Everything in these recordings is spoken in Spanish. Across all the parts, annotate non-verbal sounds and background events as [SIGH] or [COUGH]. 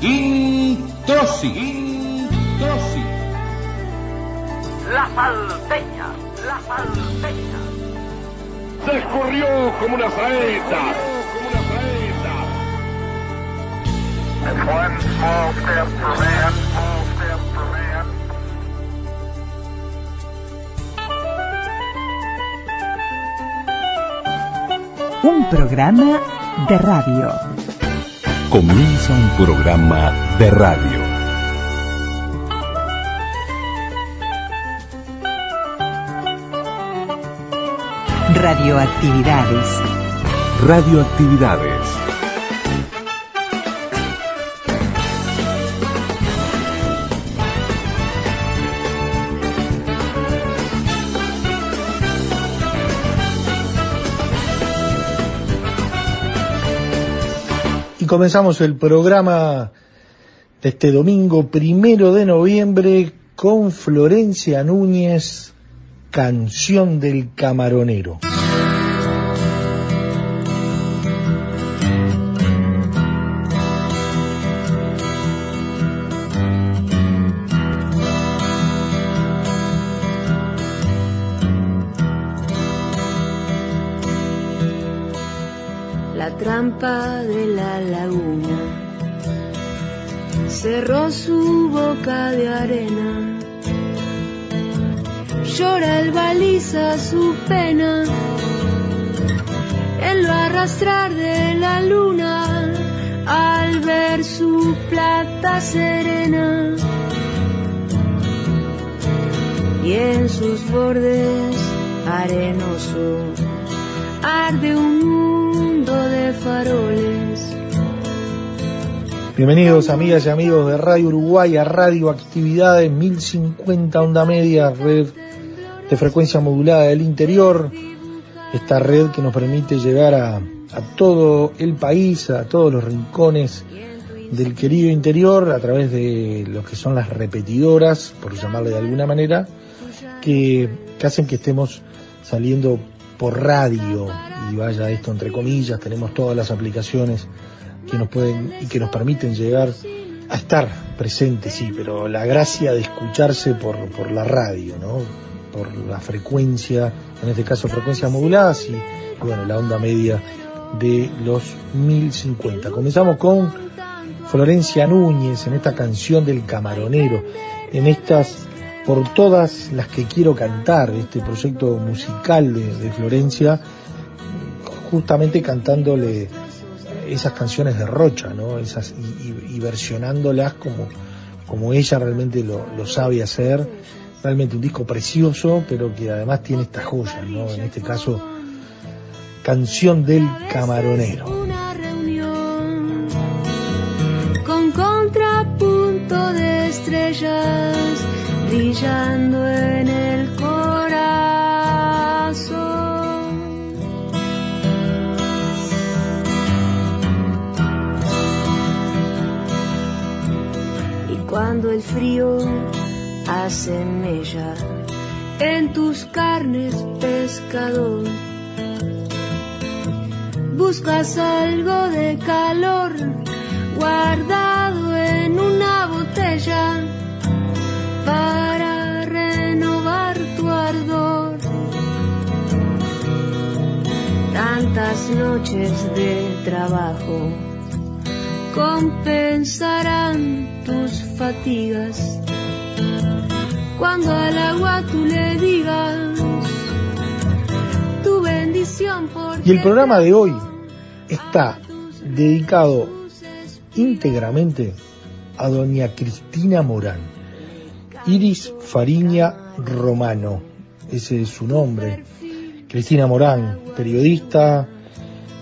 Introsi. Introsi. La salteña, la salteña. Se escurrió como una saeta. Como una saeta. It's one small step for man, small step for man. Un programa de radio. Comienza un programa de radio. Radioactividades. Radioactividades. Y comenzamos el programa de este domingo primero de noviembre con Florencia Núñez, Canción del Camaronero. De la laguna. Cerró su boca de arena. Llora el baliza su pena. En lo arrastrar de la luna al ver su plata serena. Y en sus bordes arenosos arde un Bienvenidos amigas y amigos de Radio Uruguay a Radio Actividades 1050 Onda Media, red de frecuencia modulada del interior. Esta red que nos permite llegar a, a todo el país, a todos los rincones del querido interior a través de lo que son las repetidoras, por llamarle de alguna manera, que, que hacen que estemos saliendo por radio y vaya esto entre comillas, tenemos todas las aplicaciones que nos pueden y que nos permiten llegar a estar presentes, sí, pero la gracia de escucharse por, por la radio, ¿no? Por la frecuencia, en este caso frecuencias moduladas y, bueno, la onda media de los 1050. Comenzamos con Florencia Núñez en esta canción del camaronero, en estas por todas las que quiero cantar, este proyecto musical de, de Florencia, justamente cantándole esas canciones de Rocha, ¿no? Esas, y, y- versionándolas como, como ella realmente lo, lo sabe hacer. Realmente un disco precioso, pero que además tiene estas joyas, ¿no? En este caso, Canción del Camaronero. Una reunión con contrapunto de estrellas brillando en frío hace mella en tus carnes, pescador, buscas algo de calor guardado en una botella para renovar tu ardor. Tantas noches de trabajo compensarán tus fatigas cuando al agua tú le digas tu bendición por Y el programa de hoy está dedicado íntegramente a doña Cristina Morán. Iris Fariña Romano, ese es su nombre. Cristina Morán, periodista,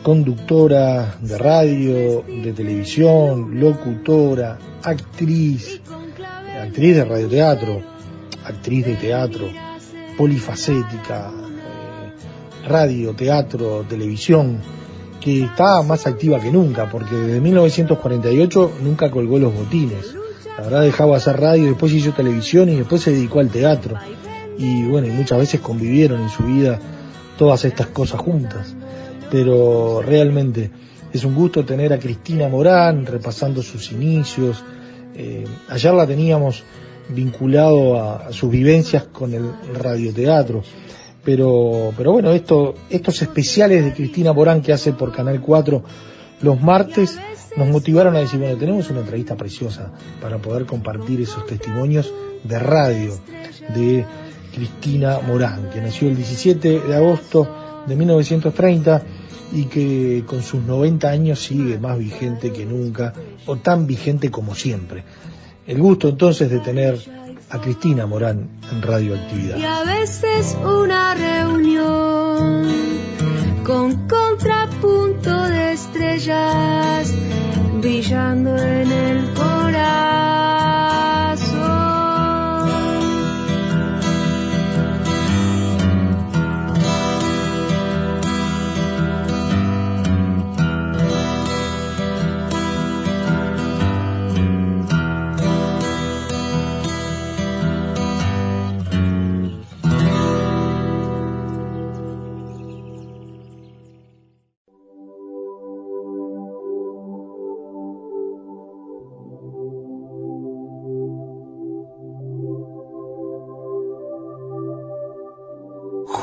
conductora de radio, de televisión, locutora, actriz, actriz de radioteatro, actriz de teatro, polifacética, eh, radio, teatro, televisión, que está más activa que nunca, porque desde 1948 nunca colgó los botines. La verdad dejaba hacer radio, después hizo televisión y después se dedicó al teatro. Y bueno, y muchas veces convivieron en su vida todas estas cosas juntas. Pero realmente Es un gusto tener a Cristina Morán repasando sus inicios. Eh, ayer la teníamos vinculado a, sus vivencias con el radioteatro. Pero, pero bueno, esto, estos especiales de Cristina Morán que hace por Canal 4 los martes nos motivaron a decir, bueno, tenemos una entrevista preciosa para poder compartir esos testimonios de radio de Cristina Morán, que nació el 17 de agosto de 1930 y que con sus 90 años sigue más vigente que nunca, o tan vigente como siempre. El gusto entonces de tener a Cristina Morán en Radioactividad. Y a veces una reunión con contrapunto de estrellas brillando en el corazón.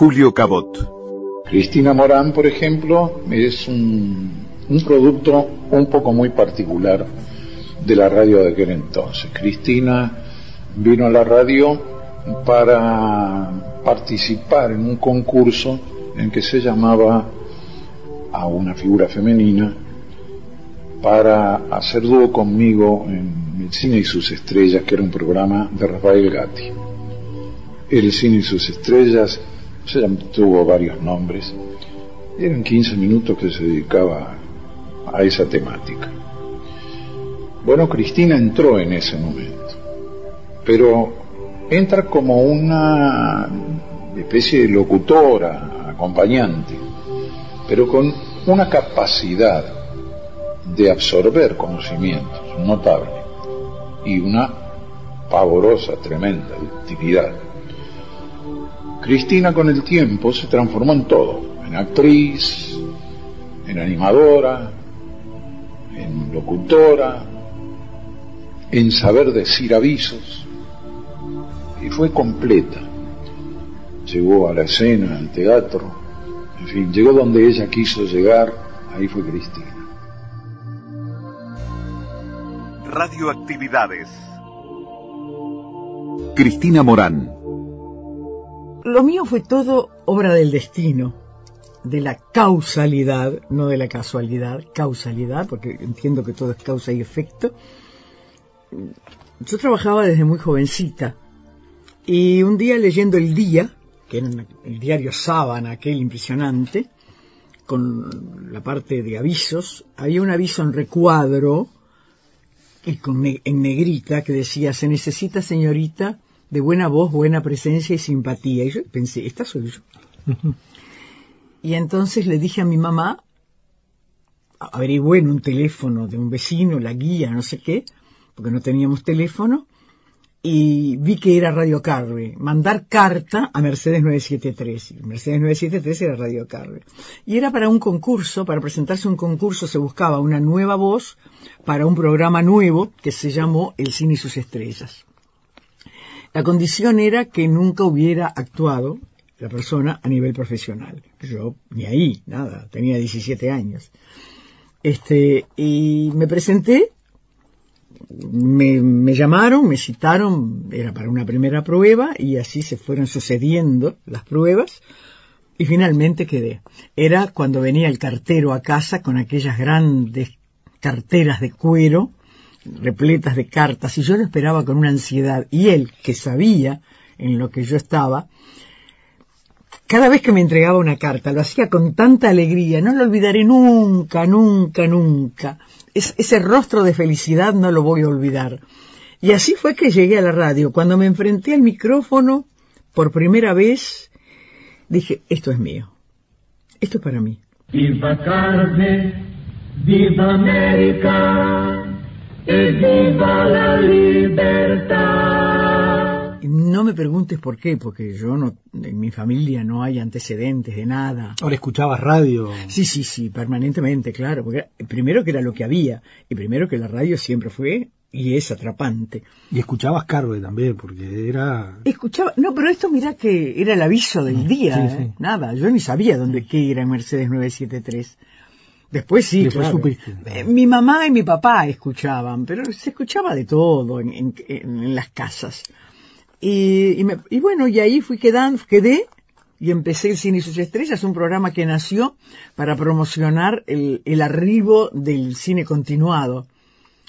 Julio Cabot. Cristina Morán, por ejemplo, es un, producto un poco muy particular de la radio de aquel entonces. Cristina vino a la radio para participar en un concurso en que se llamaba a una figura femenina para hacer dúo conmigo en El Cine y sus Estrellas, que era un programa de Rafael Gatti. El Cine y sus Estrellas se tuvo varios nombres. Eran 15 minutos que se dedicaba a esa temática. Bueno, Cristina entró en ese momento, pero entra como una especie de locutora, acompañante, pero con una capacidad de absorber conocimientos notable y una pavorosa, tremenda utilidad Cristina con el tiempo se transformó en todo, en actriz, en animadora, en locutora, en saber decir avisos, y fue completa. Llegó a la escena, al teatro, en fin, llegó donde ella quiso llegar, ahí fue Cristina. Radioactividades. Cristina Morán lo mío fue todo obra del destino, de la causalidad, no de la casualidad, causalidad, porque entiendo que todo es causa y efecto. Yo trabajaba desde muy jovencita y un día leyendo El Día, que era el diario Sábana, aquel impresionante, con la parte de avisos, había un aviso en recuadro y con en negrita que decía, se necesita señorita de buena voz, buena presencia y simpatía. Y yo pensé, esta soy yo. [LAUGHS] y entonces le dije a mi mamá, averigüé en un teléfono de un vecino, la guía, no sé qué, porque no teníamos teléfono, y vi que era Radio Carve. Mandar carta a Mercedes 973. Mercedes 973 era Radio Carve. Y era para un concurso, para presentarse un concurso se buscaba una nueva voz para un programa nuevo que se llamó El Cine y sus Estrellas. La condición era que nunca hubiera actuado la persona a nivel profesional. Yo ni ahí, nada, tenía 17 años. Este, y me presenté, me, me llamaron, me citaron, era para una primera prueba y así se fueron sucediendo las pruebas y finalmente quedé. Era cuando venía el cartero a casa con aquellas grandes carteras de cuero repletas de cartas y yo lo esperaba con una ansiedad y él, que sabía en lo que yo estaba, cada vez que me entregaba una carta lo hacía con tanta alegría, no lo olvidaré nunca, nunca, nunca. ese rostro de felicidad no lo voy a olvidar. Y así fue que llegué a la radio. Cuando me enfrenté al micrófono por primera vez, dije, esto es mío. Esto es para mí. Viva Carmen, viva América. ¡Y viva la libertad! No me preguntes por qué, porque yo no, en mi familia no hay antecedentes de nada. Ahora escuchabas radio. Sí, sí, sí, permanentemente, claro. Porque primero que era lo que había, y primero que la radio siempre fue y es atrapante. Y escuchabas Carve también, porque era... Escuchaba, no, pero esto mira que era el aviso del día, sí, ¿eh? sí. nada, yo ni sabía dónde qué era Mercedes 973. Después sí, Después claro. supiste. Eh, Mi mamá y mi papá escuchaban, pero se escuchaba de todo en, en- en- en las casas. Y, y me- y bueno, y ahí fui quedando, quedé y empecé el Cine y sus estrellas, un programa que nació para promocionar el, el arribo del cine continuado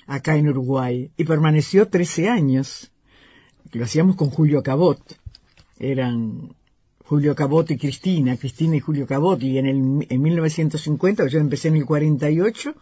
acá en Uruguay y permaneció 13 años. Lo hacíamos con Julio Cabot. Eran Julio Cabot y Cristina, Cristina y Julio Cabot, y en, el, en 1950, yo empecé en el 48,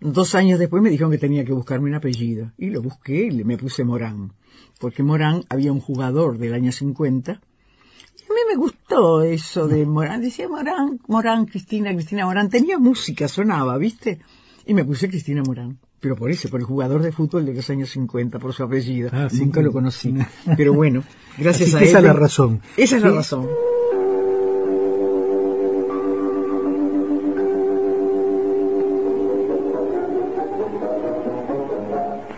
dos años después me dijeron que tenía que buscarme un apellido, y lo busqué y me puse Morán, porque Morán había un jugador del año 50, y a mí me gustó eso de Morán, decía Morán, Morán, Cristina, Cristina Morán, tenía música, sonaba, ¿viste? Y me puse Cristina Morán. Pero por eso, por el jugador de fútbol de los años 50, por su apellido. Ah, sí. Nunca lo conocí. Pero bueno, [LAUGHS] gracias Así a él. esa es la razón. Esa es la Sí. razón.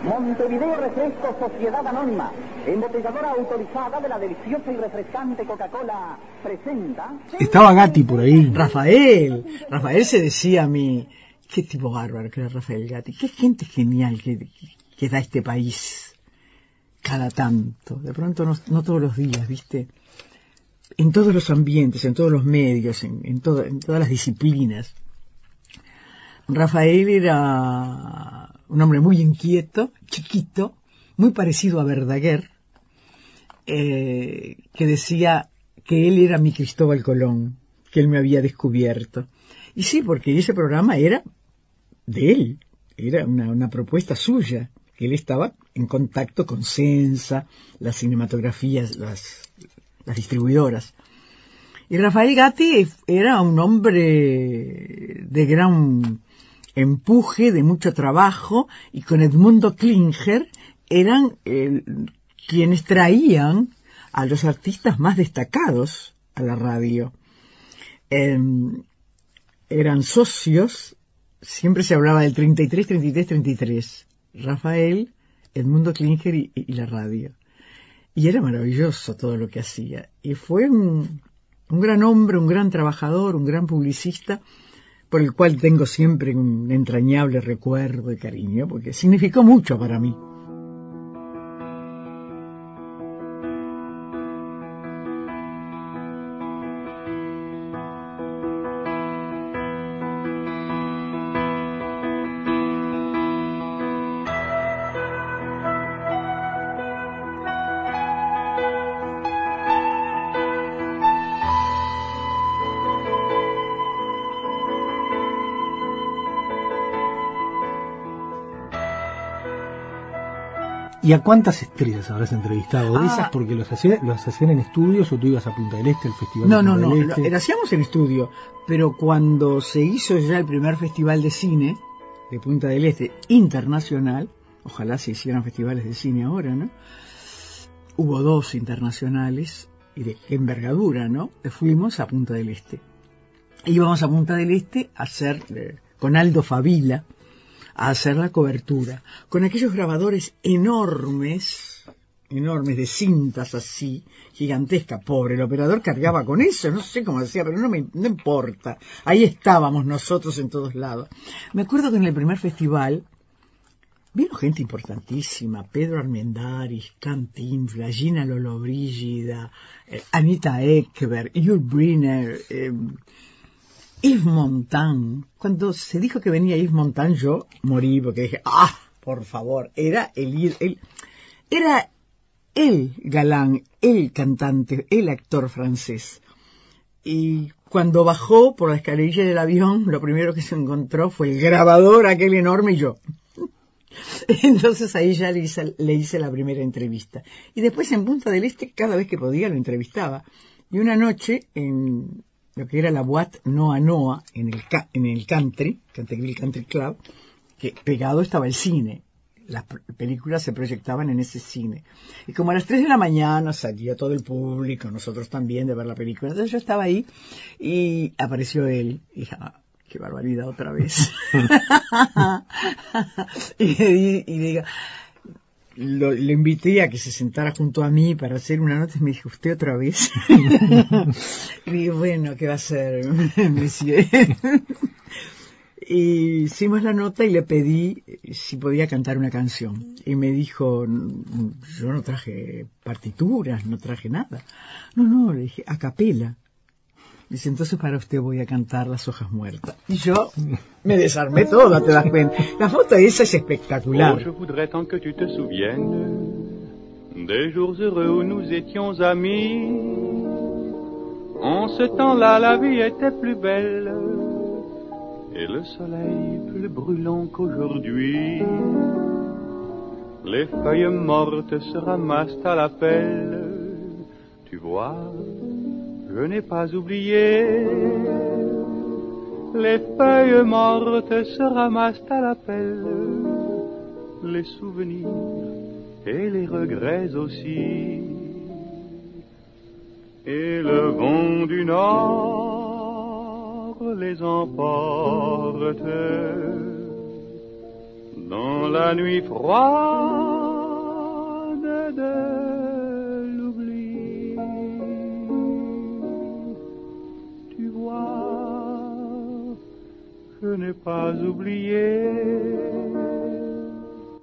Montevideo Refresco Sociedad Anónima, embotelladora autorizada de la deliciosa y refrescante Coca-Cola, presenta... Estaba Gatti por ahí. Rafael. Rafael se decía a mí, qué tipo bárbaro que era Rafael Gatti, qué gente genial que, da este país cada tanto. De pronto no, todos los días, ¿viste? En todos los ambientes, en todos los medios, en todas las disciplinas. Rafael era un hombre muy inquieto, chiquito, muy parecido a Verdaguer, eh, que decía que él era mi Cristóbal Colón, que él me había descubierto. Y sí, porque ese programa era de él, era una, una propuesta suya, que él estaba en contacto con Sensa, las cinematografías, las, distribuidoras. Y Rafael Gatti era un hombre de gran empuje, de mucho trabajo, y con Edmundo Klinger eran quienes traían a los artistas más destacados a la radio. Em, eran socios, siempre se hablaba del 33, 33, 33. Rafael, Edmundo Klinger y, la radio. Y era maravilloso todo lo que hacía. Y fue un, un gran hombre, un gran trabajador, un gran publicista, por el cual tengo siempre un entrañable recuerdo y cariño, porque significó mucho para mí. ¿Y a cuántas estrellas habrás entrevistado de Ah. esas? Porque los hacían, los hacían en estudios o tú ibas a Punta del Este, al festival No, de no, Punta no, del lo, Este. lo hacíamos en estudio, pero cuando se hizo ya el primer festival de cine de Punta del Este internacional, ojalá se hicieran festivales de cine ahora, ¿no? Hubo dos internacionales y de envergadura, ¿no? Fuimos a Punta del Este. Íbamos a Punta del Este a hacer eh, con Aldo Favila a hacer la cobertura con aquellos grabadores enormes enormes de cintas así, gigantesca, pobre, el operador cargaba con eso, no sé cómo decía, pero no me no importa, ahí estábamos nosotros en todos lados. Me acuerdo que en el primer festival vino gente importantísima, Pedro Armendáriz, Cantinflas, Gina Lollobrigida, eh, Anita Ekberg, Yul Brynner, eh, Yves Montand. Cuando se dijo que venía Yves Montand, yo morí porque dije, ah, por favor, era el, el era el galán, el cantante, el actor francés. Y cuando bajó por la escalerilla del avión, lo primero que se encontró fue el grabador aquel enorme y yo. [LAUGHS] Entonces ahí ya le hice, le hice la primera entrevista. Y después en Punta del Este, cada vez que podía, lo entrevistaba. Y una noche, en lo que era la Boîte Noa Noa, en el, en el country, Canterville Country Club, que pegado estaba el cine. las películas se proyectaban en ese cine. Y como a las 3 de la mañana salía todo el público, nosotros también, de ver la película. Entonces yo estaba ahí y apareció él. Y dije, ah, qué barbaridad otra vez. [LAUGHS] [LAUGHS] y, y le digo, lo, lo, invité a que se sentara junto a mí para hacer una nota y me dijo, ¿usted otra vez? [LAUGHS] y dije, bueno, ¿qué va a hacer, [LAUGHS] y hicimos la nota y le pedí si podía cantar una canción. Y me dijo, yo no traje partituras, no traje nada. No, no, le dije, a capela. Dice, entonces para usted voy a cantar Las hojas muertas. Y yo me desarmé [LAUGHS] toda, te das cuenta? La foto esa es espectacular. Oh, je voudrais tant que tu te souviennes des jours heureux où nous étions amis. En ce temps-là, la vie était plus belle et le soleil plus brûlant qu'aujourd'hui. Les feuilles mortes se ramassent à la pelle, tu vois je n'ai pas oublié. Les feuilles mortes se ramassent à la pelle, les souvenirs et les regrets aussi. Et le vent du nord les emporte dans la nuit froide de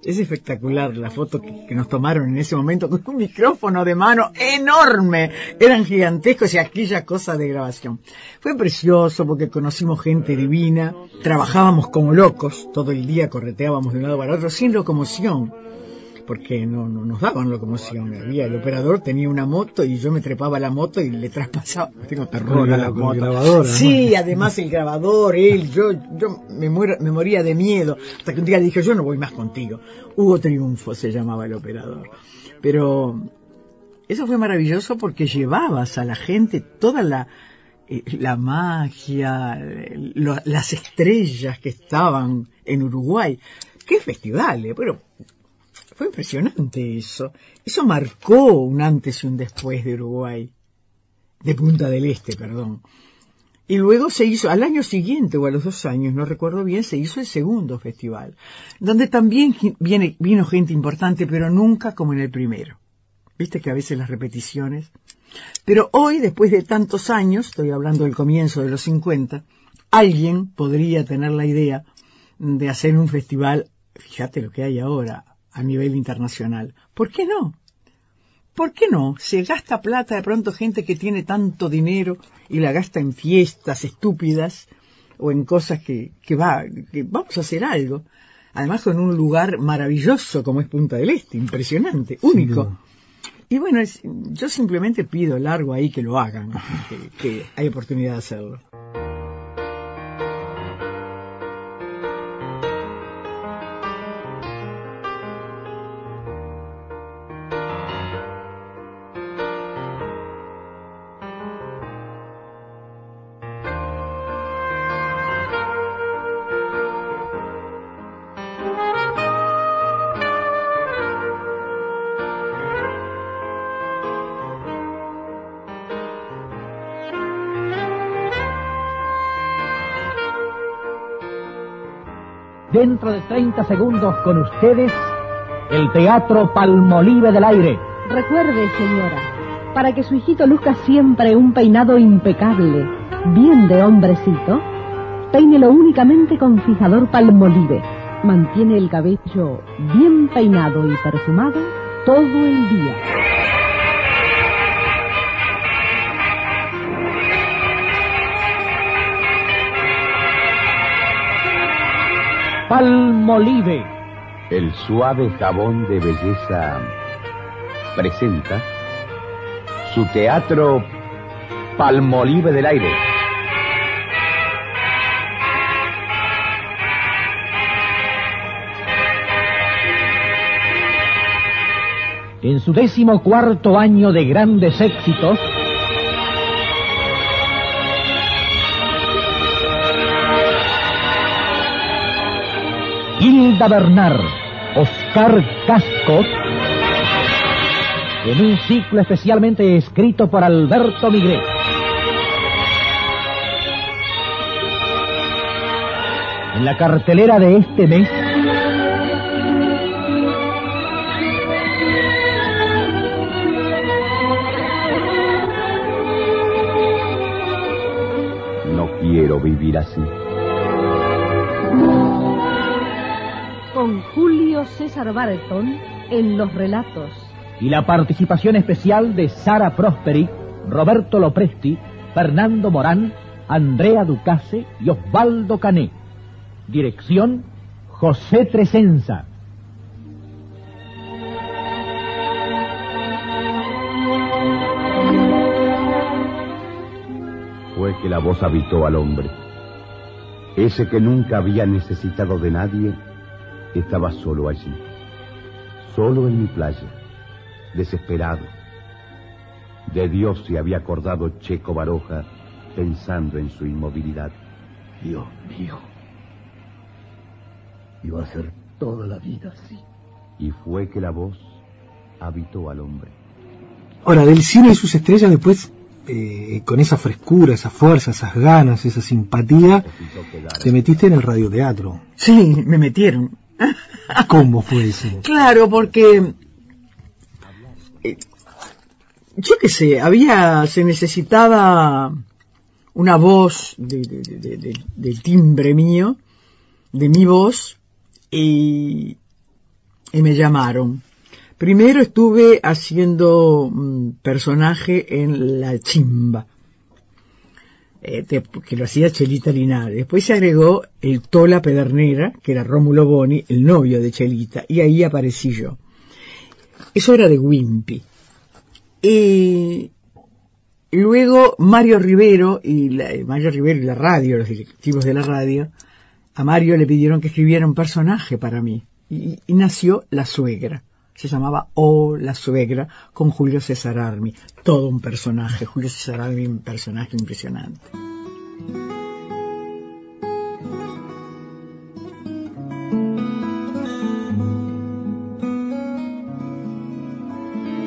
Es espectacular la foto que, que, nos tomaron en ese momento con un micrófono de mano enorme. Eran gigantescos y aquella cosa de grabación. Fue precioso porque conocimos gente divina, trabajábamos como locos, todo el día correteábamos de un lado para otro sin locomoción porque no, no, nos daban locomoción. Había el operador tenía una moto y yo me trepaba a la moto y le traspasaba. Tengo terror a la moto. Grabadora, sí, ¿no? además el grabador, él, yo, yo me, muero, me moría de miedo. Hasta que un día dije, yo no voy más contigo. Hugo Triunfo se llamaba el operador. Pero eso fue maravilloso porque llevabas a la gente toda la, eh, la magia, lo, las estrellas que estaban en Uruguay. ¿Qué festivales? Bueno, fue impresionante eso. Eso marcó un antes y un después de Uruguay. De Punta del Este, perdón. Y luego se hizo, al año siguiente o a los dos años, no recuerdo bien, se hizo el segundo festival, donde también viene, vino gente importante, pero nunca como en el primero. Viste que a veces las repeticiones. Pero hoy, después de tantos años, estoy hablando del comienzo de los 50, alguien podría tener la idea de hacer un festival, fíjate lo que hay ahora, a nivel internacional. ¿Por qué no? ¿Por qué no? Se gasta plata de pronto gente que tiene tanto dinero y la gasta en fiestas estúpidas o en cosas que, que va, que vamos a hacer algo. Además con un lugar maravilloso como es Punta del Este, impresionante, único. Y bueno, es, yo simplemente pido largo ahí que lo hagan, que, que hay oportunidad de hacerlo. Dentro de 30 segundos con ustedes el Teatro Palmolive del Aire. Recuerde, señora, para que su hijito luzca siempre un peinado impecable, bien de hombrecito, peínelo únicamente con fijador Palmolive. Mantiene el cabello bien peinado y perfumado todo el día. Palmolive. El suave jabón de belleza presenta su teatro Palmolive del Aire. En su décimo cuarto año de grandes éxitos, Hilda Bernard, Oscar Cascot en un ciclo especialmente escrito por Alberto Migret. En la cartelera de este mes No quiero vivir así. Con Julio César Barton en los relatos. y la participación especial de Sara Prosperi, Roberto Lopresti, Fernando Morán, Andrea Ducase y Osvaldo Cané. Dirección José Tresenza. Fue que la voz habitó al hombre. Ese que nunca había necesitado de nadie, estaba solo allí. Solo en mi playa, desesperado. De Dios se había acordado Checo Baroja pensando en su inmovilidad. Dios mío. Iba a ser toda la vida así. Y fue que la voz habitó al hombre. Ahora, del cine y sus estrellas después, eh, con esa frescura, esa fuerza, esas ganas, esa simpatía, te metiste en el radioteatro. Sí, me metieron. ¿Cómo fue eso? Claro, porque eh, yo qué sé, había, se necesitaba una voz de, de- timbre mío, de mi voz, y, y me llamaron. Primero estuve haciendo un personaje en La Chimba, eh, que lo hacía Chelita Linares. Después se agregó el Tola Pedernera, que era Rómulo Boni, el novio de Chelita, y ahí aparecí yo. Eso era de Wimpy. Y luego Mario Rivero y la, eh, Mario Rivero y la radio, los directivos de la radio, a Mario le pidieron que escribiera un personaje para mí. Y nació La Suegra. Se llamaba Oh, la Suegra, con Julio César Armi. Todo un personaje. Julio César Armi, un personaje impresionante.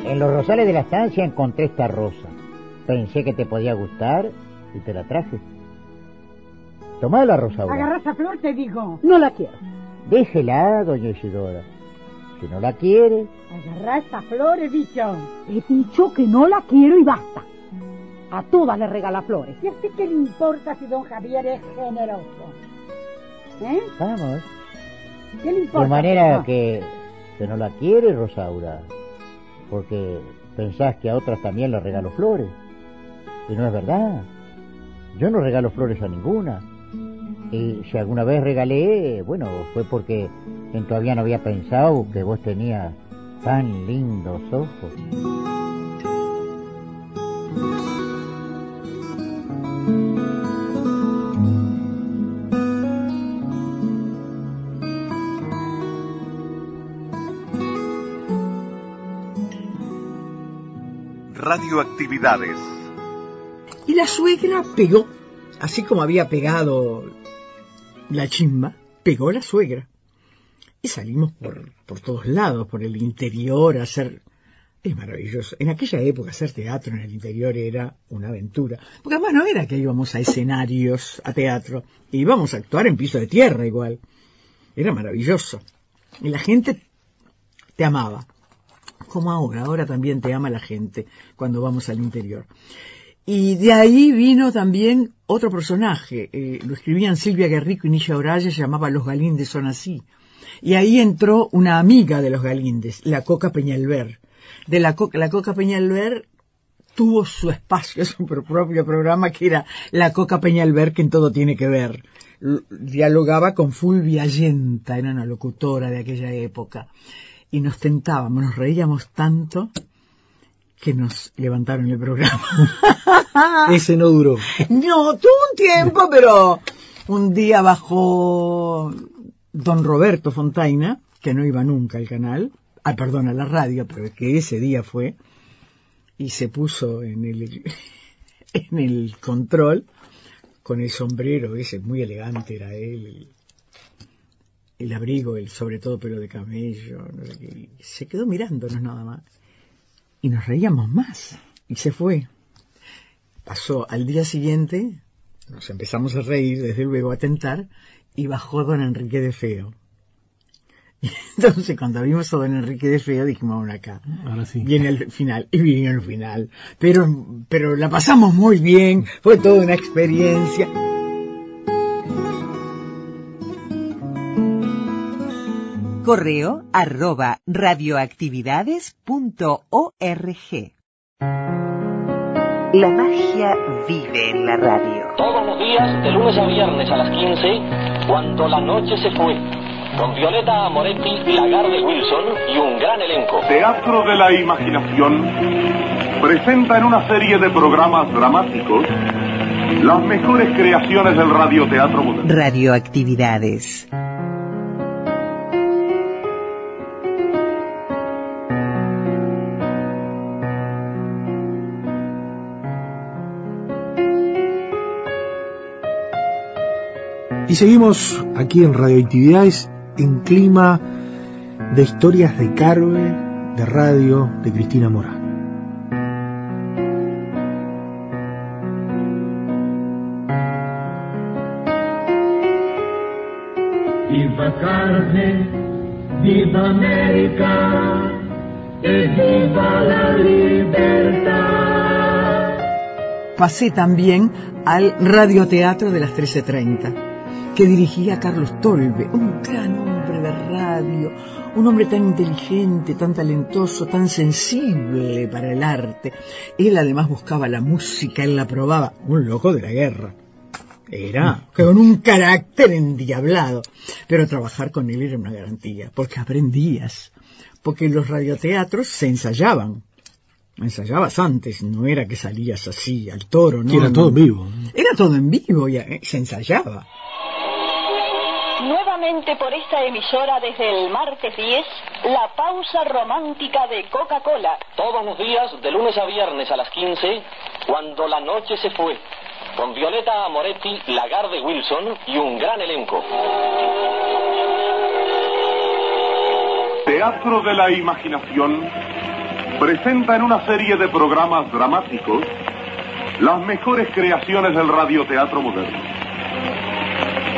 En los rosales de la estancia encontré esta rosa. Pensé que te podía gustar y te la traje. Tomá Rosaura. Agarra esa flor, te digo. No la quiero. Déjela, doña Isidora. Si no la quiere, Agarra esa flor, he dicho. He dicho que no la quiero y basta. A todas le regala flores. ¿Y a usted qué le importa si don Javier es generoso? ¿Eh? vamos. ¿Qué le importa? De manera que, que no la quiere, Rosaura. Porque pensás que a otras también les regalo flores. Y no es verdad. Yo no regalo flores a ninguna. Y si alguna vez regalé, bueno, fue porque en todavía no había pensado que vos tenías tan lindos ojos. Radioactividades. Y la suegra pegó, así como había pegado la chimba, pegó la suegra. Y salimos por, por todos lados, por el interior, a hacer... Es maravilloso. En aquella época hacer teatro en el interior era una aventura. Porque además no era que íbamos a escenarios, a teatro. Íbamos a actuar en piso de tierra igual. Era maravilloso. Y la gente te amaba. Como ahora, ahora también te ama la gente cuando vamos al interior. Y de ahí vino también otro personaje. eh, lo escribían Silvia Guerrico y Nisha Oraya, se llamaba Los Galíndez son así. Y ahí entró una amiga de los Galíndez, la Coca Peñalver. De la, Co- la Coca Peñalver tuvo su espacio, [LAUGHS] su pro- propio programa que era La Coca Peñalver, que en todo tiene que ver. Dialogaba con Fulvia Allenta, era una locutora de aquella época. Y nos tentábamos, nos reíamos tanto que nos levantaron el programa. [LAUGHS] Ese no duró. No, tuvo un tiempo, pero un día bajó don Roberto Fontaina, que no iba nunca al canal, ah, perdón, a la radio, pero que ese día fue, y se puso en el, [LAUGHS] en el control con el sombrero ese, muy elegante era él. el abrigo, el sobre todo pelo de camello, no sé qué, y se quedó mirándonos nada más. Y nos reíamos más. Y se fue. Pasó al día siguiente, nos empezamos a reír, desde luego a tentar, y bajó don Enrique de Feo. Y [LAUGHS] entonces cuando vimos a don Enrique de Feo dijimos, bueno, acá, Ahora sí. viene el final, y vino el final. Pero, pero la pasamos muy bien, fue toda una experiencia. Correo arroba radioactividades.org. La magia vive en la radio. Todos los días, de lunes a viernes a las 15, cuando la noche se fue, con Violeta Amoretti, Lagarde Wilson y un gran elenco. Teatro de la Imaginación presenta en una serie de programas dramáticos las mejores creaciones del radioteatro moderno. Radioactividades. Y seguimos aquí en Radioactividades en clima de historias de Carve, de radio, de Cristina Morán. Viva carne, viva América, e viva la libertad. Pasé también al radioteatro de las 13.30, que dirigía Carlos Tolbe, un gran hombre de radio, un hombre tan inteligente, tan talentoso, tan sensible para el arte. Él además buscaba la música, él la probaba, un loco de la guerra. Era con un carácter endiablado, pero trabajar con él era una garantía, porque aprendías, porque los radioteatros se ensayaban. Ensayabas antes, no era que salías así al toro, ¿no? Era todo en vivo. Era todo en vivo y eh, se ensayaba. Nuevamente por esta emisora desde el martes 10, la pausa romántica de Coca-Cola. Todos los días, de lunes a viernes a las 15, cuando la noche se fue, con Violeta Amoretti, Lagarde Wilson y un gran elenco. Teatro de la Imaginación presenta en una serie de programas dramáticos las mejores creaciones del radioteatro moderno.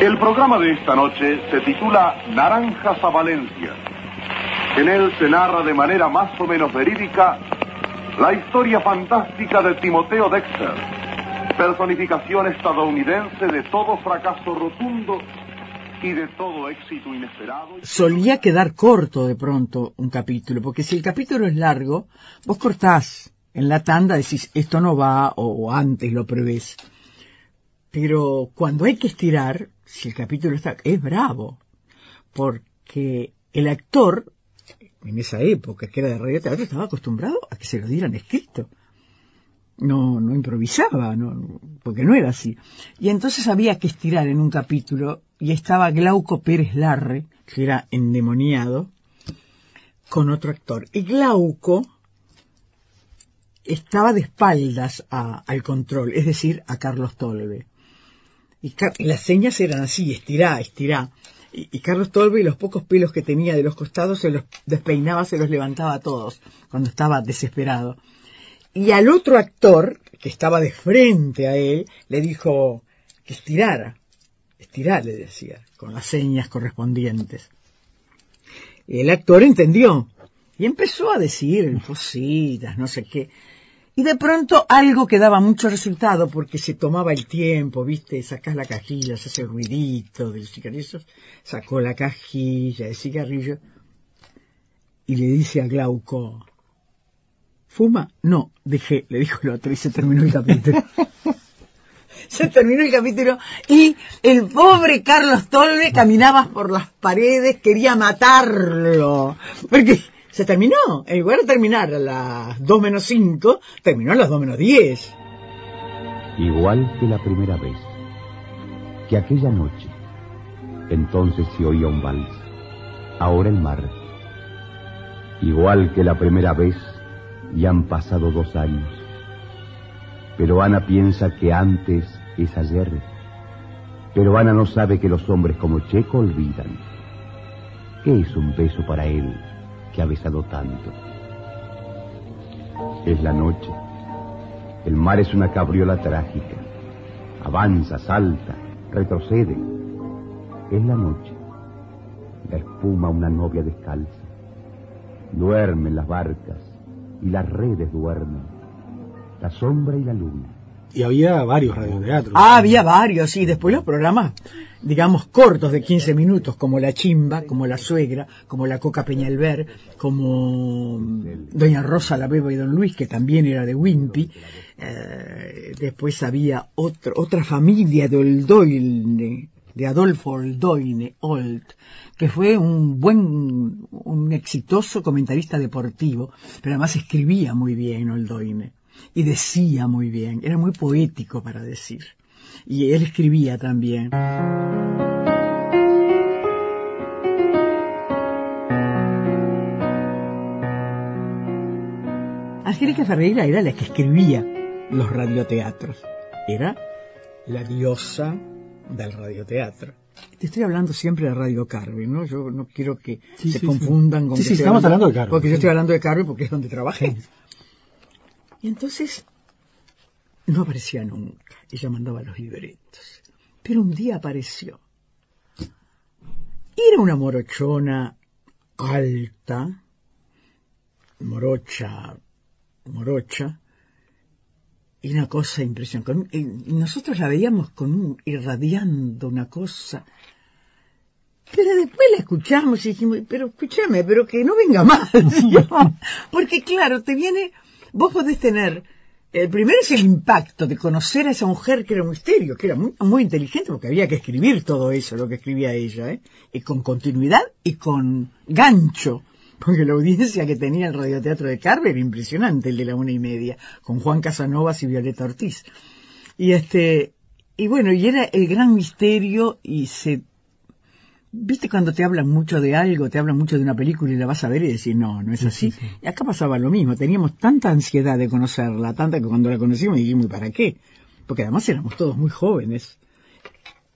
El programa de esta noche se titula Naranjas a Valencia. En él se narra de manera más o menos verídica la historia fantástica de Timoteo Dexter, personificación estadounidense de todo fracaso rotundo y de todo éxito inesperado. Solía quedar corto de pronto un capítulo, porque si el capítulo es largo, vos cortás en la tanda, decís esto no va o, antes lo prevés. Pero cuando hay que estirar, si el capítulo está, es bravo, porque el actor, en esa época que era de radioteatro, estaba acostumbrado a que se lo dieran escrito. No, no improvisaba, no, porque no era así. Y entonces había que estirar en un capítulo, y estaba Glauco Pérez Larre, que era endemoniado, con otro actor. Y Glauco estaba de espaldas a- al control, es decir, a Carlos Tolbe. Y, las señas eran así, estirá, estirá. Y, Carlos Tolbe y los pocos pelos que tenía de los costados se los despeinaba, se los levantaba a todos cuando estaba desesperado. Y al otro actor, que estaba de frente a él, le dijo que estirara. Estirá, le decía, con las señas correspondientes. El actor entendió y empezó a decir cositas, no sé qué. Y de pronto algo que daba mucho resultado porque se tomaba el tiempo, viste, sacás la cajilla, se hace el ruidito de los cigarrillos, sacó la cajilla de cigarrillo y le dice a Glauco, ¿fuma? No, dejé, le dijo el otro y se terminó el capítulo. [LAUGHS] se terminó el capítulo y el pobre Carlos Tolbe caminaba por las paredes, quería matarlo. Porque se terminó. En lugar de terminar a las 2 menos 5, terminó a las 2 menos 10. Igual que la primera vez, que aquella noche. Entonces se oía un vals, ahora el mar. Igual que la primera vez, ya han pasado dos años. Pero Ana piensa que antes es ayer. Pero Ana no sabe que los hombres como Checo olvidan. ¿Qué es un beso para él que ha besado tanto? Es la noche. El mar es una cabriola trágica. Avanza, salta, retrocede. Es la noche. La espuma una novia descalza. Duermen las barcas y las redes duermen. La sombra y la luna. Y había varios radioteatros. Ah, había varios, y después los programas, digamos, cortos de 15 minutos, como La Chimba, como La Suegra, como La Coca Peñalver, como Doña Rosa, la Beba y Don Luis, que también era de Wimpy. Eh, después había otro, otra familia de Oldoine, de Adolfo Oldoine, Old, que fue un buen, un exitoso comentarista deportivo, pero además escribía muy bien Oldoine y decía muy bien, era muy poético para decir. Y él escribía también. Angélica Ferreira era la que escribía los radioteatros. Era la diosa del radioteatro. Te estoy hablando siempre de Radio Carmen, ¿no? Yo no quiero que Sí, se sí, confundan sí. con Sí, que sí, estamos hablando de Carmen, Porque yo estoy hablando de Carmen porque es donde trabajé. Y entonces no aparecía nunca. Ella mandaba los libretos. Pero un día apareció. Era una morochona alta, morocha, morocha, y una cosa impresionante. Y nosotros la veíamos con un, irradiando una cosa. Pero después la escuchamos y dijimos, pero escúchame, pero que no venga más. [LAUGHS] Porque claro, te viene, vos podés tener, el primero es el impacto de conocer a esa mujer que era un misterio, que era muy, inteligente, porque había que escribir todo eso, lo que escribía ella, ¿eh? y con continuidad y con gancho. Porque la audiencia que tenía el radioteatro de Carver era impresionante, el de la una y media, con Juan Casanovas y Violeta Ortiz. Y este, y bueno, y era el gran misterio y se ¿Viste cuando te hablan mucho de algo, te hablan mucho de una película y la vas a ver y decís, no, no es así? Y acá pasaba lo mismo, teníamos tanta ansiedad de conocerla, tanta que cuando la conocimos dijimos, ¿y para qué? Porque además éramos todos muy jóvenes.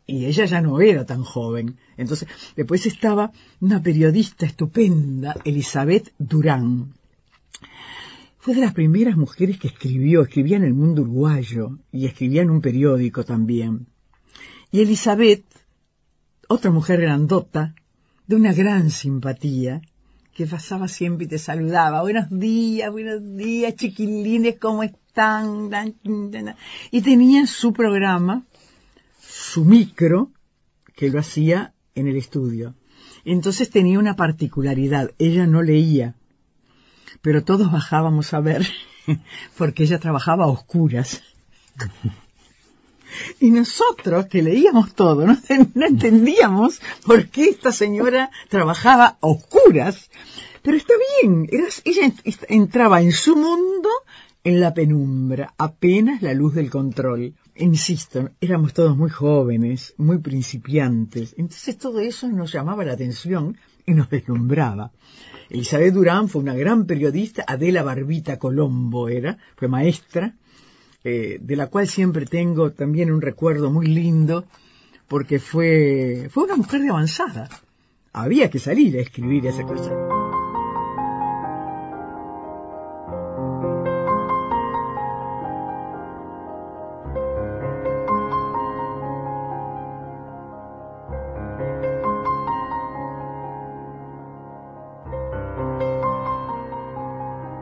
Y ella ya no era tan joven. Entonces, después estaba una periodista estupenda, Elizabeth Durán. Fue de las primeras mujeres que escribió, escribía en el mundo uruguayo y escribía en un periódico también. Y Elizabeth otra mujer grandota, de una gran simpatía, que pasaba siempre y te saludaba. Buenos días, buenos días, chiquilines, ¿cómo están? Y tenía su programa, su micro, que lo hacía en el estudio. Entonces tenía una particularidad, ella no leía, pero todos bajábamos a ver, [LAUGHS] porque ella trabajaba a oscuras. [LAUGHS] Y nosotros, que leíamos todo, no, [LAUGHS] no entendíamos por qué esta señora trabajaba a oscuras. Pero está bien, ella ent- entraba en su mundo en la penumbra, apenas la luz del control. Insisto, éramos todos muy jóvenes, muy principiantes, entonces todo eso nos llamaba la atención y nos deslumbraba. Elizabeth Durán fue una gran periodista, Adela Barbita Colombo era, fue maestra, eh, de la cual siempre tengo también un recuerdo muy lindo, porque fue, fue una mujer de avanzada. Había que salir a escribir esa cosa.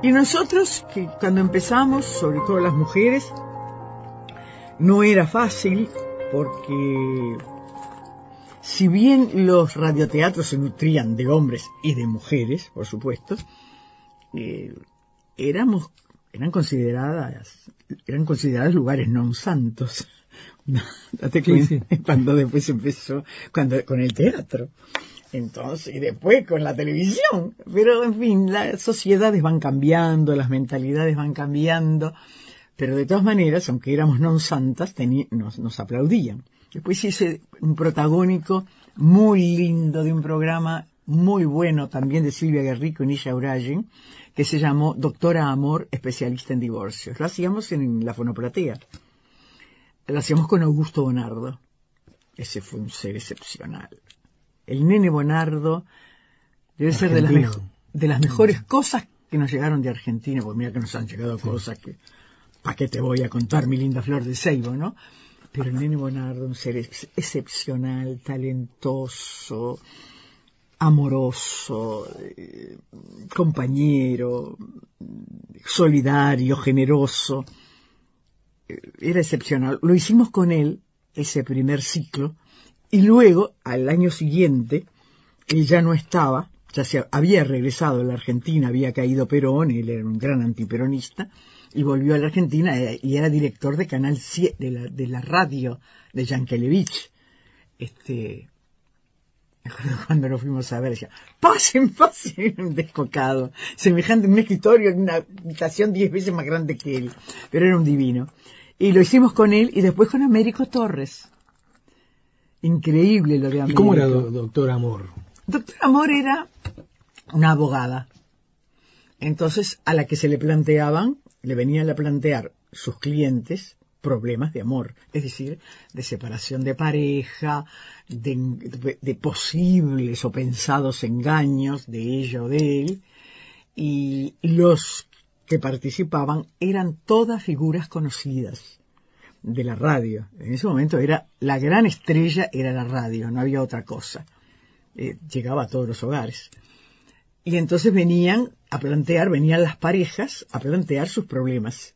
Y nosotros, que cuando empezamos, sobre todo las mujeres, no era fácil porque si bien los radioteatros se nutrían de hombres y de mujeres, por supuesto, eh, éramos, eran consideradas, eran considerados lugares non santos. Date [LAUGHS] Sí, cuenta, sí. cuando después empezó, cuando, con el teatro. Entonces, y después con la televisión. Pero, en fin, las sociedades van cambiando, las mentalidades van cambiando. Pero de todas maneras, aunque éramos non santas, nos, nos aplaudían. Después hice un protagónico muy lindo de un programa muy bueno también de Silvia Guerrico y Nisha Urayen, que se llamó Doctora Amor, especialista en divorcios. Lo hacíamos en la fonoplatea. Lo hacíamos con Augusto Bonardo. Ese fue un ser excepcional. El nene Bonardo Debe ser de las, mejo- de las mejores cosas que nos llegaron de Argentina, porque mira que nos han llegado cosas que, ¿para qué te voy a contar mi linda flor de ceibo, no? Pero el nene Bonardo, un ser ex- excepcional, talentoso, amoroso, eh, compañero, solidario, generoso. Eh, Era excepcional. Lo hicimos con él, ese primer ciclo, y luego, al año siguiente, él ya no estaba, ya se había regresado a la Argentina, había caído Perón, él era un gran antiperonista, y volvió a la Argentina eh, y era director de Canal 7, de la, de la radio de Yankelevich. Este, [LAUGHS] cuando lo fuimos a ver, decía, pasen, pasen, [LAUGHS] descocado, semejante un escritorio en una habitación diez veces más grande que él, pero era un divino. Y lo hicimos con él y después con Américo Torres. Increíble lo de ¿Y Américo. cómo era do- doctor Amor? Doctor Amor era una abogada. Entonces, a la que se le planteaban, le venían a plantear sus clientes problemas de amor, es decir, de separación de pareja, de, de- de posibles o pensados engaños de ella o de él, y los que participaban eran todas figuras conocidas de la radio. En ese momento era la gran estrella era la radio, no había otra cosa. Eh, llegaba a todos los hogares. Y entonces venían a plantear, venían las parejas a plantear sus problemas,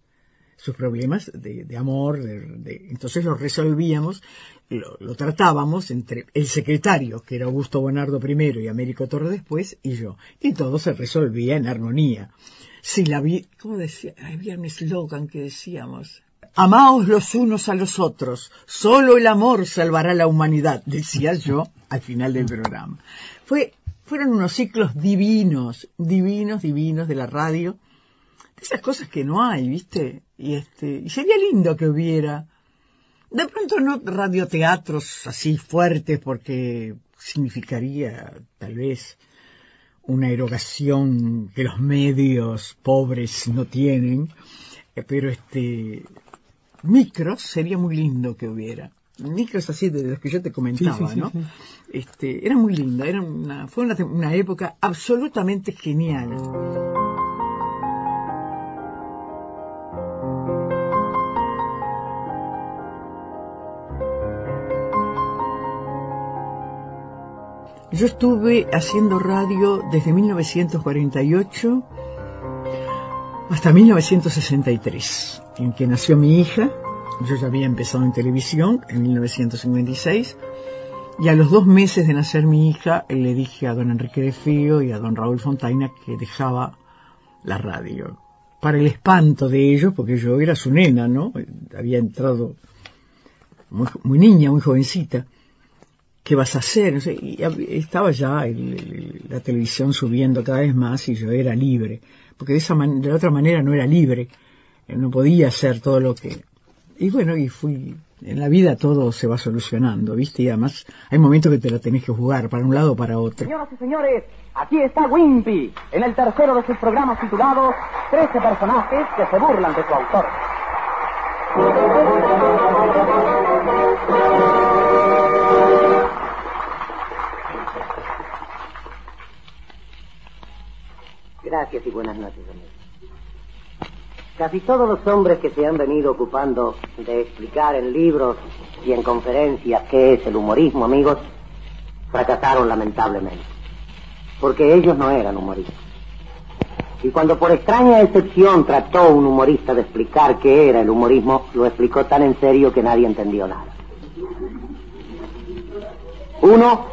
sus problemas de, de amor, de- de- entonces los resolvíamos, lo, tratábamos entre el secretario, que era Augusto Bonardo primero y Américo Torre después, y yo. Y todo se resolvía en armonía. Si la vi, ¿cómo decía? Había un eslogan que decíamos. Amaos los unos a los otros, solo el amor salvará la humanidad, decía yo al final del programa. Fue, fueron unos ciclos divinos, divinos, divinos de la radio, de esas cosas que no hay, ¿viste? Y este, y sería lindo que hubiera, de pronto no radioteatros así fuertes porque significaría tal vez una erogación que los medios pobres no tienen, eh, pero este micros sería muy lindo que hubiera. Micros así de los que yo te comentaba, Sí, sí, sí, ¿no? sí. Este, era muy linda, era una, fue una, una época absolutamente genial. Yo estuve haciendo radio desde 1948 hasta 1963, en que nació mi hija. Yo ya había empezado en televisión en 1956 y a los dos meses de nacer mi hija le dije a don Enrique de Fío y a don Raúl Fontaina que dejaba la radio. Para el espanto de ellos, porque yo era su nena, ¿no? Había entrado muy, muy niña, muy jovencita. ¿Qué vas a hacer? Estaba ya la televisión subiendo cada vez más y yo era libre. Porque de esa man- de otra manera no era libre. Eh, No podía hacer todo lo que... Y bueno, y fui... En la vida todo se va solucionando, ¿viste? Y además hay momentos que te la tenés que jugar para un lado o para otro. Señoras y señores, aquí está Wimpy, en el tercero de sus programas titulados 13 personajes que se burlan de su autor. Gracias y buenas noches, amigos. Casi todos los hombres que se han venido ocupando de explicar en libros y en conferencias qué es el humorismo, amigos, fracasaron lamentablemente. Porque ellos no eran humoristas. Y cuando por extraña excepción trató un humorista de explicar qué era el humorismo, lo explicó tan en serio que nadie entendió nada. Uno,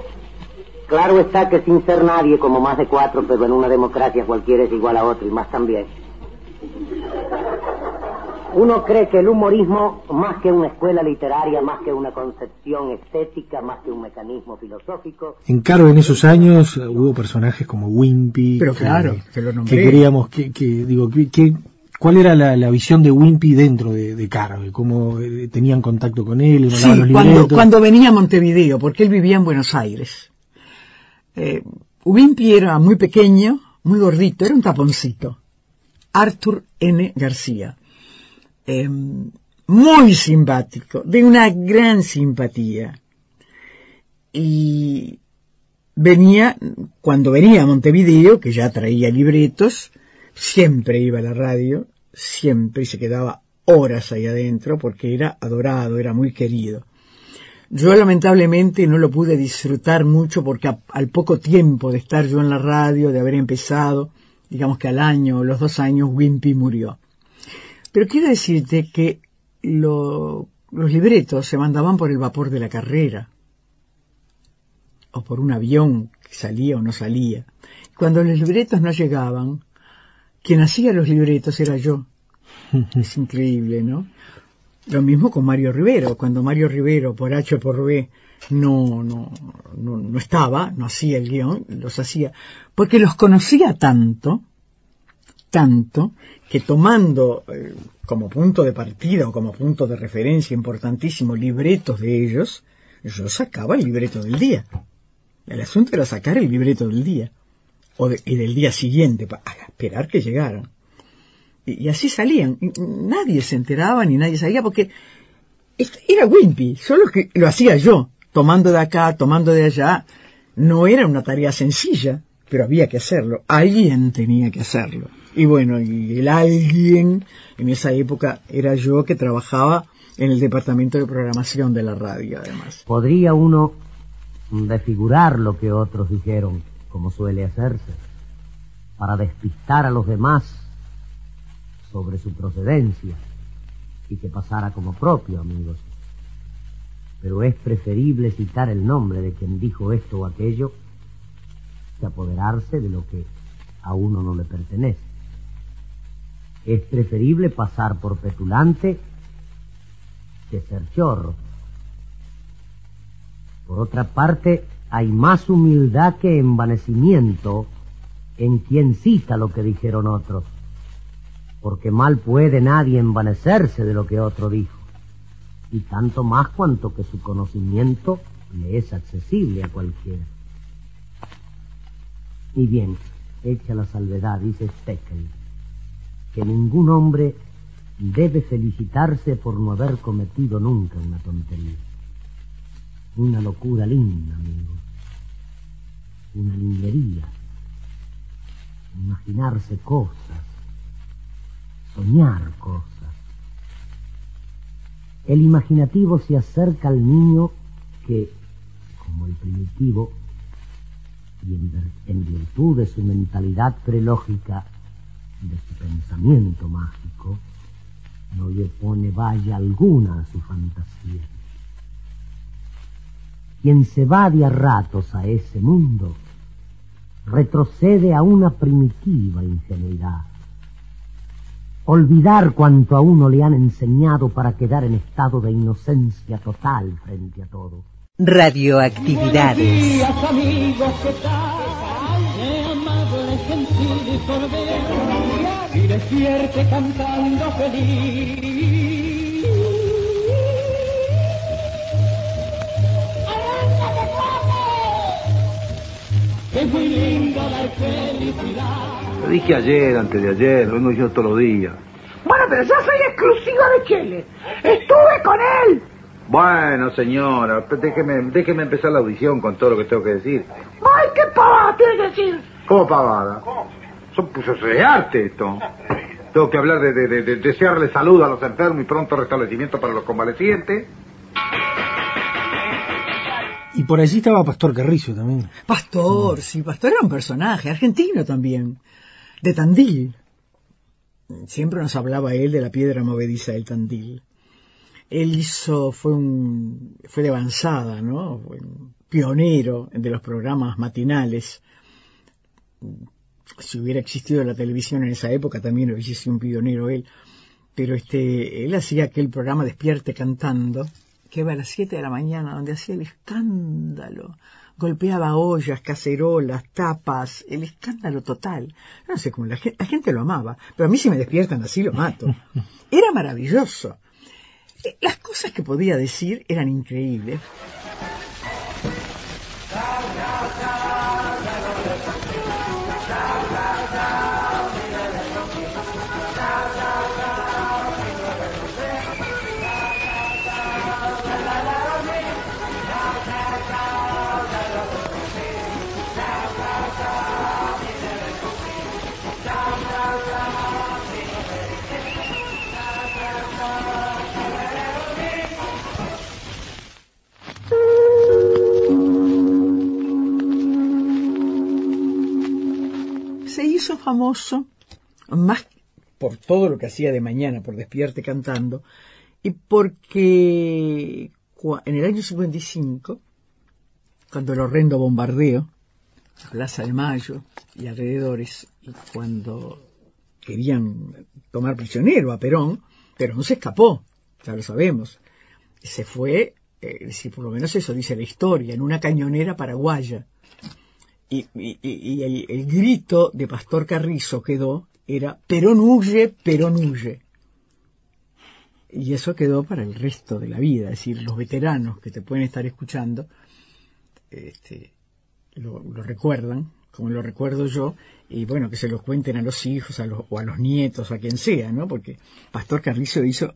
claro está que sin ser nadie como más de cuatro, pero en una democracia cualquiera es igual a otro y más también. Uno cree que el humorismo, más que una escuela literaria, más que una concepción estética, más que un mecanismo filosófico, En Caro en esos años eh, hubo personajes como Wimpy. Pero que- claro, te lo nombré. Que queríamos, que, que, digo, que, que- ¿cuál era la, la visión de Wimpy dentro de, de ¿Cómo eh, tenían contacto con él? Sí, mandaban los cuando, cuando venía a Montevideo, porque él vivía en Buenos Aires. Eh, era muy pequeño, muy gordito, era un taponcito. Arthur N. García. Eh, muy simpático, de una gran simpatía. Y venía, cuando venía a Montevideo, que ya traía libretos, siempre iba a la radio, siempre y se quedaba horas ahí adentro porque era adorado, era muy querido. Yo lamentablemente no lo pude disfrutar mucho porque a- al poco tiempo de estar yo en la radio, de haber empezado, digamos que al año los dos años, Wimpy murió. Pero quiero decirte que lo- los libretos se mandaban por el vapor de la carrera o por un avión que salía o no salía. Cuando los libretos no llegaban, quien hacía los libretos era yo. Es increíble, ¿no? Lo mismo con Mario Rivero. Cuando Mario Rivero, por H o por B, no, no, no, no estaba, no hacía el guion, los hacía, porque los conocía tanto, tanto, que tomando eh, como punto de partida o como punto de referencia importantísimo libretos de ellos, yo sacaba el libreto del día. El asunto era sacar el libreto del día, o de- y del día siguiente, para esperar que llegaran. Y, así salían. Nadie se enteraba ni nadie sabía porque era Wimpy, solo que lo hacía yo, tomando de acá, tomando de allá. No era una tarea sencilla, pero había que hacerlo. Alguien tenía que hacerlo. Y bueno, y el alguien en esa época era yo que trabajaba en el departamento de programación de la radio, además. Podría uno desfigurar lo que otros dijeron, como suele hacerse, para despistar a los demás sobre su procedencia y que pasara como propio, amigos. Pero es preferible citar el nombre de quien dijo esto o aquello que apoderarse de lo que a uno no le pertenece. Es preferible pasar por petulante que ser chorro. Por otra parte, hay más humildad que envanecimiento en quien cita lo que dijeron otros, porque mal puede nadie envanecerse de lo que otro dijo, y tanto más cuanto que su conocimiento le es accesible a cualquiera. Y bien, hecha la salvedad, dice Steckel, que ningún hombre debe felicitarse por no haber cometido nunca una tontería. Una locura linda, amigos. Una lindería. Imaginarse cosas. Soñar cosas. El imaginativo se acerca al niño que, como el primitivo, y en, virtud de su mentalidad prelógica, de su pensamiento mágico, no le pone valla alguna a su fantasía. Quien se va de a ratos a ese mundo, retrocede a una primitiva ingenuidad. Olvidar cuanto a uno le han enseñado para quedar en estado de inocencia total frente a todo. Radioactividades. despierte cantando feliz. Muy. Lo dije ayer, antes de ayer, lo vengo yo todos los días. Bueno, pero yo soy exclusiva de Chile. Estuve con él. Bueno, señora, déjeme, déjeme empezar la audición con todo lo que tengo que decir. Ay, qué pavada tiene que decir. ¿Cómo pavada? Son, eso es arte esto. Tengo que hablar de, de, de- de desearle salud a los enfermos y pronto restablecimiento para los convalecientes. Y por allí estaba Pastor Carrizo también. Pastor, sí, Pastor era un personaje, argentino también, de Tandil. Siempre nos hablaba él de la piedra movediza del Tandil. Él hizo, fue un, fue de avanzada, ¿no? Fue un pionero de los programas matinales. Si hubiera existido la televisión en esa época, también hubiese sido un pionero él. Pero este, él hacía aquel programa Despierte Cantando, que iba a las 7 de la mañana, donde hacía el escándalo. Golpeaba ollas, cacerolas, tapas, el escándalo total. No sé cómo la gente, la gente lo amaba, pero a mí si me despiertan así lo mato. [LAUGHS] Era maravilloso. Eh, Las cosas que podía decir eran increíbles. Famoso más por todo lo que hacía de mañana, por despierte cantando, y porque en el año 55, cuando el horrendo bombardeo, la Plaza de Mayo y alrededores, y cuando querían tomar prisionero a Perón, Perón se escapó, ya lo sabemos. Se fue, eh, si por lo menos eso dice la historia, en una cañonera paraguaya. Y, el, el, grito de Pastor Carrizo quedó, era Perón huye, Perón huye. Y eso quedó para el resto de la vida, es decir, los veteranos que te pueden estar escuchando, este, lo, recuerdan, como lo recuerdo yo, y bueno, que se los cuenten a los hijos a los, o a los nietos, a quien sea, ¿no? Porque Pastor Carrizo hizo,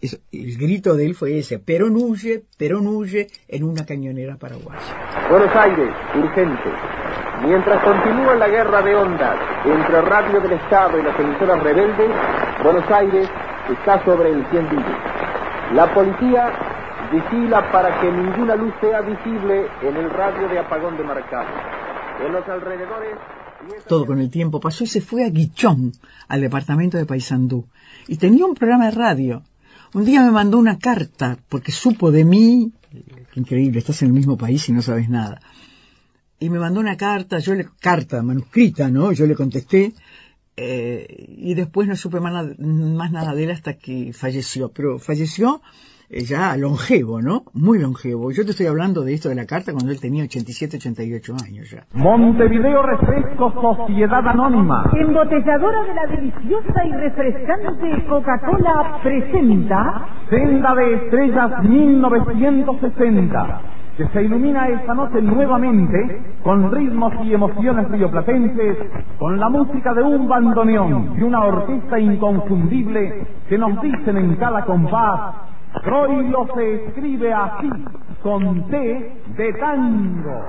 el grito de él fue ese, Perón huye, Perón huye en una cañonera paraguaya. Buenos Aires, urgente. Mientras continúa la guerra de ondas entre Radio del Estado y las emisoras rebeldes, Buenos Aires está sobre el 100 La policía vigila para que ninguna luz sea visible en el radio de apagón de Maracay. En los alrededores... Todo con el tiempo pasó y se fue a Guichón, al departamento de Paysandú. Y tenía un programa de radio. Un día me mandó una carta porque supo de mí. Qué increíble, estás en el mismo país y no sabes nada. Y me mandó una carta, yo le, carta manuscrita, ¿no? Yo le contesté eh, y después no supe más, más, nada de él hasta que falleció. Pero falleció eh, ya longevo, ¿no? Muy longevo. Yo te estoy hablando de esto de la carta cuando él tenía 87, 88 años ya. Montevideo Refresco Sociedad Anónima. Embotelladora de la deliciosa y refrescante Coca-Cola presenta... Senda de Estrellas 1960 que se ilumina esta noche nuevamente con ritmos y emociones rioplatenses, con la música de un bandoneón y una orquesta inconfundible que nos dicen en cada compás, Troilo se escribe así, con T de tango.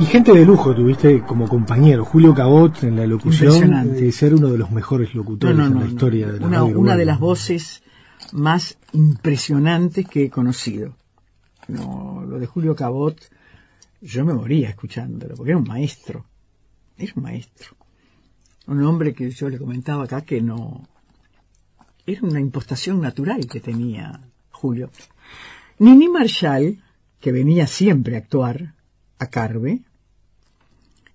Y gente de lujo tuviste como compañero, Julio Cabot en la locución, de ser uno de los mejores locutores en la historia de la Una, una de las voces más impresionantes que he conocido. No, lo de Julio Cabot, yo me moría escuchándolo, porque era un maestro, era un maestro. Un hombre que yo le comentaba acá que no, era una impostación natural que tenía Julio. Nini Marshall, que venía siempre a actuar a Carve,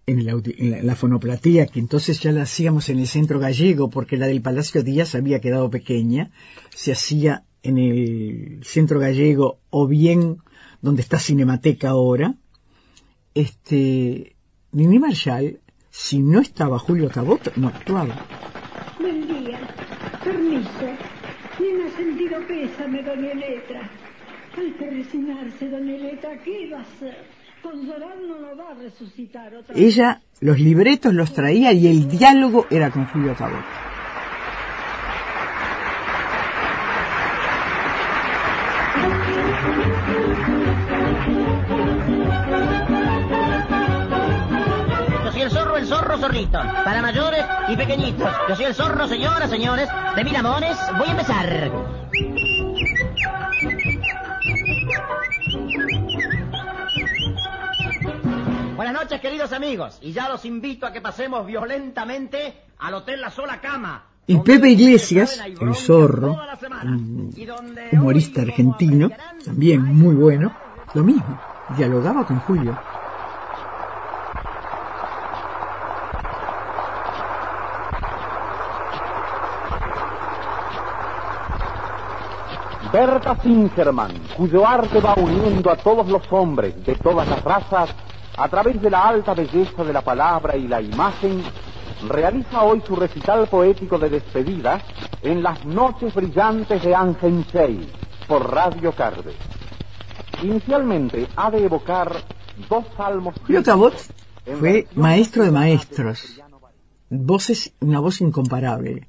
en la, fonoplatía, que entonces ya la hacíamos en el centro gallego, porque la del Palacio Díaz había quedado pequeña, se hacía en el centro gallego o bien donde está Cinemateca ahora. Este, Nini Marshall, si no estaba Julio Cabot, no actuaba. Buen día, permiso. Tiene sentido pésame, doña Letra. Hay que resignarse, doña Letra, ¿qué va a hacer? Ella los libretos los traía y el diálogo era con Julio Cabot. Yo soy el zorro, el zorro, zorrito. Para mayores y pequeñitos. Yo soy el zorro, señoras, señores. De Miramones, voy a empezar. Buenas noches, queridos amigos, y ya los invito a que pasemos violentamente al Hotel La Sola Cama. Y Pepe Iglesias, el zorro, un humorista argentino, también muy bueno, lo mismo, dialogaba con Julio. Berta Singerman, cuyo arte va uniendo a todos los hombres de todas las razas a través de la alta belleza de la palabra y la imagen, realiza hoy su recital poético de despedida en las noches brillantes de Angensei por Radio Carve. Inicialmente ha de evocar dos salmos. Julio Cabot fue maestro de maestros. Voces, una voz incomparable.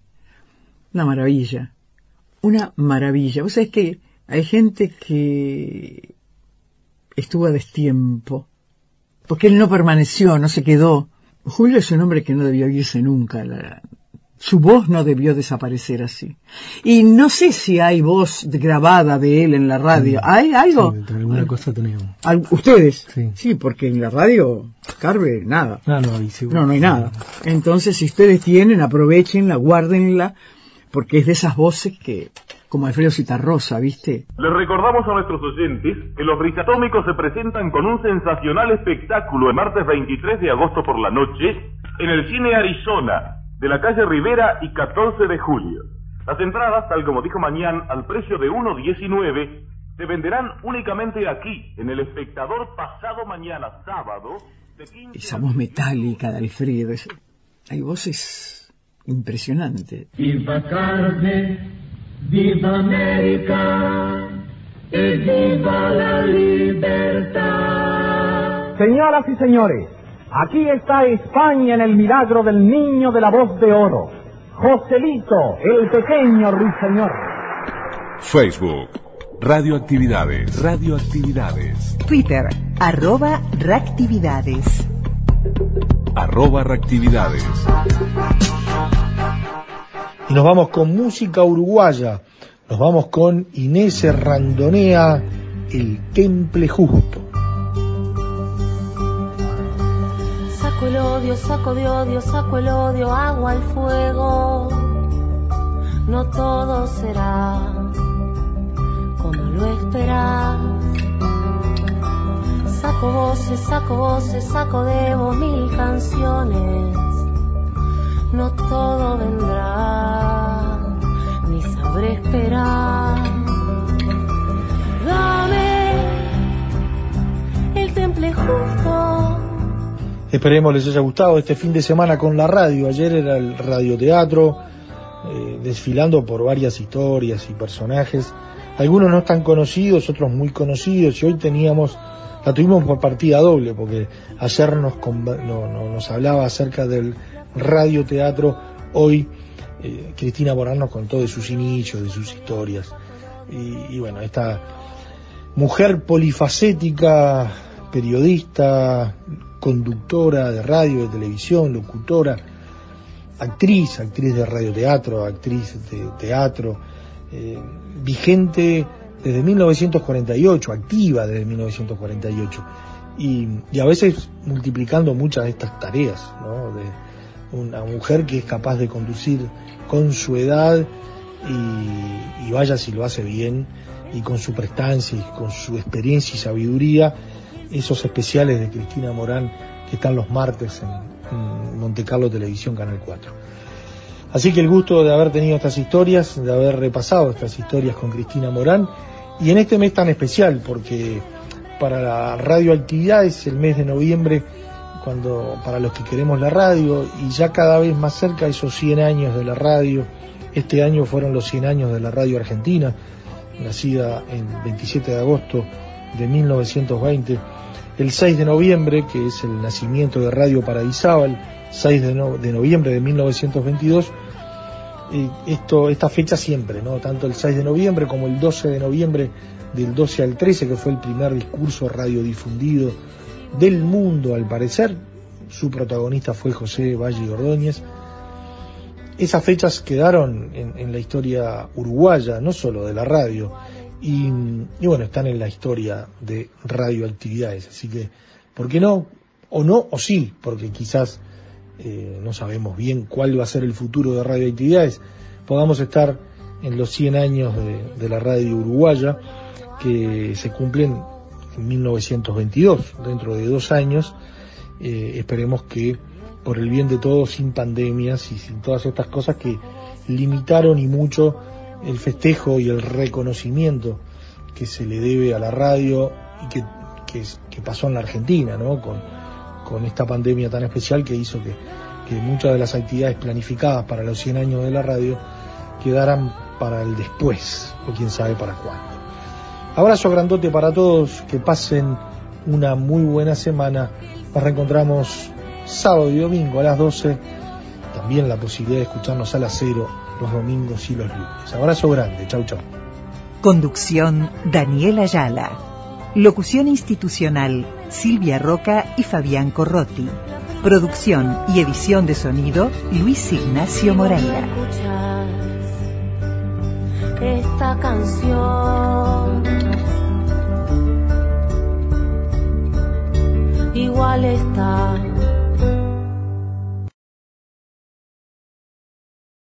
Una maravilla. Una maravilla. Vos sabés que hay gente que estuvo a destiempo porque él no permaneció, no se quedó. Julio es un hombre que no debió irse nunca. su voz no debió desaparecer así. Y no sé si hay voz grabada de él en la radio. ¿Hay algo? Sí, alguna cosa tenemos. ¿Al- ¿Ustedes? Sí. porque en la radio, Carve, nada. No, no, hay seguro. No, no hay nada. Entonces, si ustedes tienen, aprovechenla, guárdenla, porque es de esas voces que, como Alfredo Citarrosa, ¿viste? Les recordamos a nuestros oyentes que los brisatómicos se presentan con un sensacional espectáculo el martes 23 de agosto por la noche en el Cine Arizona de la calle Rivera y 14 de julio. Las entradas, tal como dijo Mañán, al precio de 1.19, se venderán únicamente aquí, en el espectador pasado mañana sábado. De 15 Esa voz metálica de Alfredo. es- Hay voces impresionantes. Viva Carne, viva América y viva la libertad. Señoras y señores, aquí está España en el milagro del niño de la voz de oro. Joselito, el pequeño ruiseñor. Facebook. Radioactividades. Radioactividades. Twitter, arroba reactividades. Arroba reactividades. Y nos vamos con música uruguaya. Nos vamos con Inés Randonea, El Temple Justo. Saco el odio, saco de odio, saco el odio, agua al fuego. No todo será como lo esperas. Saco voces, saco voces, saco de vos mil canciones. No todo vendrá, ni sabré esperar. Dame el temple justo. Esperemos les haya gustado este fin de semana con la radio. Ayer era el radioteatro, eh, desfilando por varias historias y personajes. Algunos no tan conocidos, otros muy conocidos. Y hoy teníamos, la tuvimos por partida doble, porque ayer nos, no- nos hablaba acerca del radioteatro. Hoy eh, Cristina Morán nos contó de sus inicios, de sus historias. Y, y bueno, esta mujer polifacética, periodista, conductora de radio, de televisión, locutora, actriz, actriz de radioteatro, actriz de teatro, eh, vigente desde 1948, activa desde 1948, y, y a veces multiplicando muchas de estas tareas, ¿no? De una mujer que es capaz de conducir con su edad y, vaya si lo hace bien, y con su prestancia y con su experiencia y sabiduría, esos especiales de Cristina Morán que están los martes en, en Monte Carlo Televisión Canal 4. Así que el gusto de haber tenido estas historias, de haber repasado estas historias con Cristina Morán, y en este mes tan especial, porque para la radioactividad es el mes de noviembre, cuando para los que queremos la radio, y ya cada vez más cerca esos 100 años de la radio, este año fueron los 100 años de la radio argentina, nacida en 27 de agosto de 1920, el 6 de noviembre, que es el nacimiento de Radio Paradisábal, 6 de, no- noviembre de 1922, eh, esto, esta fecha siempre, ¿no? Tanto el 6 de noviembre como el 12 de noviembre del 12 al 13, que fue el primer discurso radiodifundido del mundo, al parecer. Su protagonista fue José Valle Ordóñez. Esas fechas quedaron en, la historia uruguaya, no solo de la radio, y, y bueno, están en la historia de radioactividades. Así que, ¿por qué no? O no, o sí, porque quizás eh, no sabemos bien cuál va a ser el futuro de radioactividades, podamos estar en los 100 años de, la radio uruguaya, que se cumplen en 1922, dentro de dos años. Eh, esperemos que por el bien de todos, sin pandemias y sin todas estas cosas que limitaron y mucho el festejo y el reconocimiento que se le debe a la radio y que, pasó en la Argentina, ¿no? Con, con esta pandemia tan especial que hizo que, que muchas de las actividades planificadas para los 100 años de la radio quedaran para el después, o quién sabe para cuándo. Abrazo grandote para todos, que pasen una muy buena semana. Nos reencontramos sábado y domingo a las 12. También la posibilidad de escucharnos a las 0 los domingos y los lunes. Abrazo grande, chau chau. Conducción Daniel Ayala. Locución institucional Silvia Roca y Fabián Corrotti. Producción y edición de sonido Luis Ignacio Moreira. Esta canción. Igual está